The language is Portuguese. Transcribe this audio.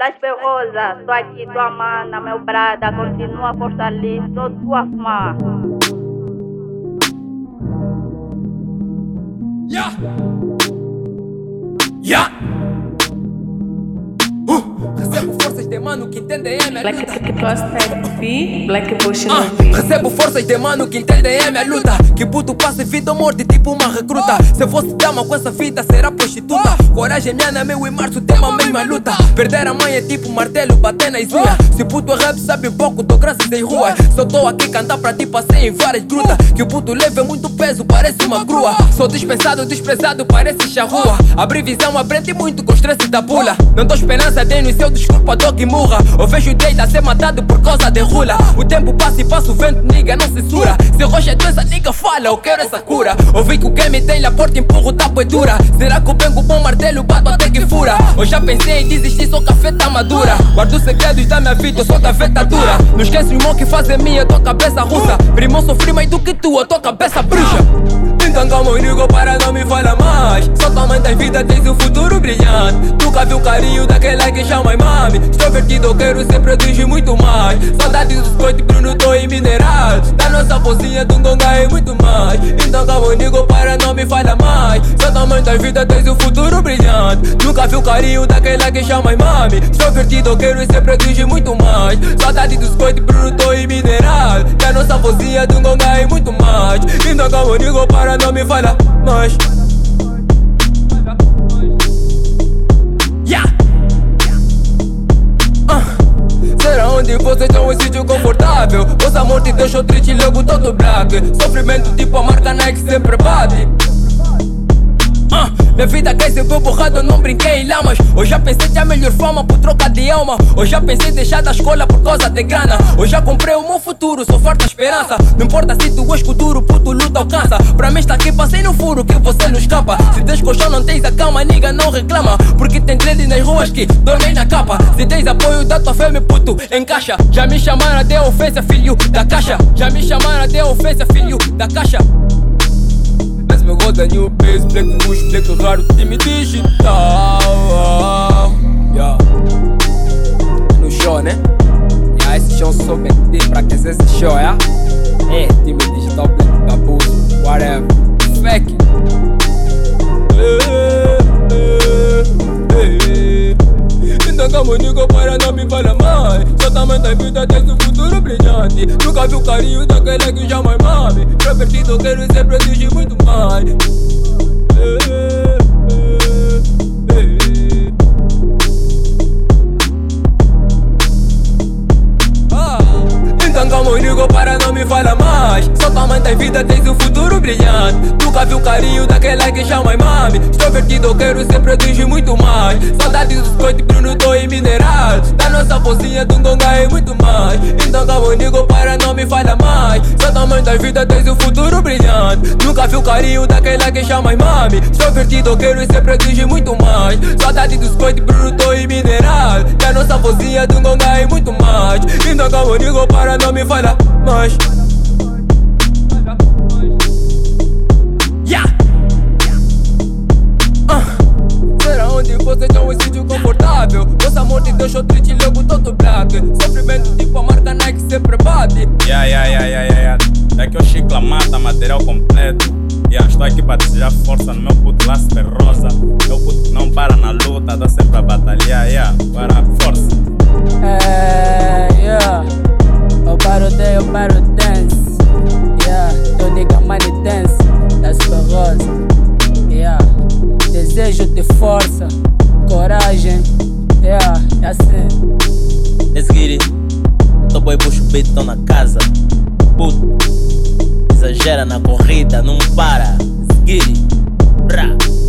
Las Rosa, tô aqui tua mana, meu brada, continua ali, sou tua fã. Yeah. Mano que entendem é minha Black luta. Tick Type B, Black Bush no Ah, B. recebo forças de mano que entendem é minha luta. Que puto passa vida ou morte, tipo uma recruta. Se eu fosse dama com essa vida, será prostituta. Coragem minha na meu e março, tem uma mesma luta. Perder a mãe é tipo martelo, bater nas unhas. Se puto é rap, sabe pouco, dou graças em rua. Só tô aqui cantar pra ti, passei em várias grutas. Que o puto leva é muito peso, parece uma grua. Sou dispensado, desprezado, parece charrua. Abri visão, aprendi muito com estresse da pula. Não dou esperança, dei no seu desculpa, dou que murra. Eu vejo o direito a ser matado por causa de rula. O tempo passa e passa o vento, nigga, não censura. Se rocha é doença, nigga, fala, eu quero essa cura. Ouvi que o game tem a porta, empurro, tapo é dura. Será que eu pego bom martelo, bato até que fura? Eu já pensei em desistir, sou café madura. Guardo os segredos da minha vida, eu sou da dura. Não esquece o irmão que fazem minha, tua cabeça russa. Primo, sofri mais do que tu, a tua cabeça bruxa. Então calma, amigo, para não me fala mais. Só tua mãe tem vida, tens um futuro brilhante. Nunca vi o carinho daquela que chama mami Extrovertido, quero ser prodígio muito mais. Saudade dos coitos, Bruno, tô em mineral. Da nossa vozinha, do Gonga e muito mais. Então calma, amigo, para não me fala mais. Só tua mãe tem vida, tens um futuro brilhante. Nunca vi o carinho daquela que chama mami Extrovertido, quero ser prodígio muito mais. Saudade dos coitos, Bruno, tô em mineral. Da nossa vozinha, do Gonga e muito mais Então calma, amigo, para não me fala mais Yeah. Ah, Será onde vocês estão um sítio confortável? Vossa morte deixou triste logo todo black. Sofrimento tipo a marca Nike sempre bate minha vida cresceu foi borrado, eu não brinquei em lamas. Eu já pensei ter a melhor fama por troca de alma. Eu já pensei deixar da escola por causa de grana. Eu já comprei o meu futuro, sou forte a esperança. Não importa se tu és duro, puto luta alcança. Pra mim está aqui, passei no furo que você não escapa. Se tens colchão não tens a cama, niga não reclama. Porque tem dread nas ruas que dormem na capa. Se tens apoio da tua fé, me puto, encaixa. Já me chamaram de ofensa, filho da caixa. Já me chamaram de ofensa, filho da caixa é new base, black bush, black raro, time digital yeah. No show, né? Yeah, esse show só vender pra aquecer esse show, yeah? É, time digital, black babuzo, whatever Fake Eh, eh, eh. Então calma, nigga, para não me fala mais Da vida tens um futuro brilhante. Nunca vi o carinho daquela que já mais mame. Provertido, quero ser prodígio muito mais Amigo, para não me fala mais. Só tua mãe tem vida, tens um futuro brilhante. Nunca vi o carinho daquela que chama mami Extrovertido, quero ser prodígio muito mais. Saudade dos coitos, Bruno, tô em mineral Da nossa vozinha, do Gonga e muito mais. Então calma, amigo, para não me fala mais. Só tua mãe tem vida, tens um futuro brilhante. Nunca vi o carinho daquela que chama mami Extrovertido, quero ser prodígio muito mais. Saudade dos coitos, Bruno, tô em mineral Da nossa vozinha, do Gonga e muito mais Então calma, amigo, para não me fala mais Yeah. Ah, Será onde vocês estão um sítio confortável? Vossa morte deixou triste logo todo black Sofrimento tipo a marca Nike sempre bate Yeah, yeah, yeah, yeah, yeah. Daqui o Chicla mata material completo. Yeah, estou aqui para desejar força no meu puto laço rosa. Nigga money dance. Da super rosa. Yeah, desejo de força, coragem. Yeah, é assim. Let's get it. Tô boy puxa o beat, na casa. Puto. Exagera na corrida, não para. Let's get it. Bra.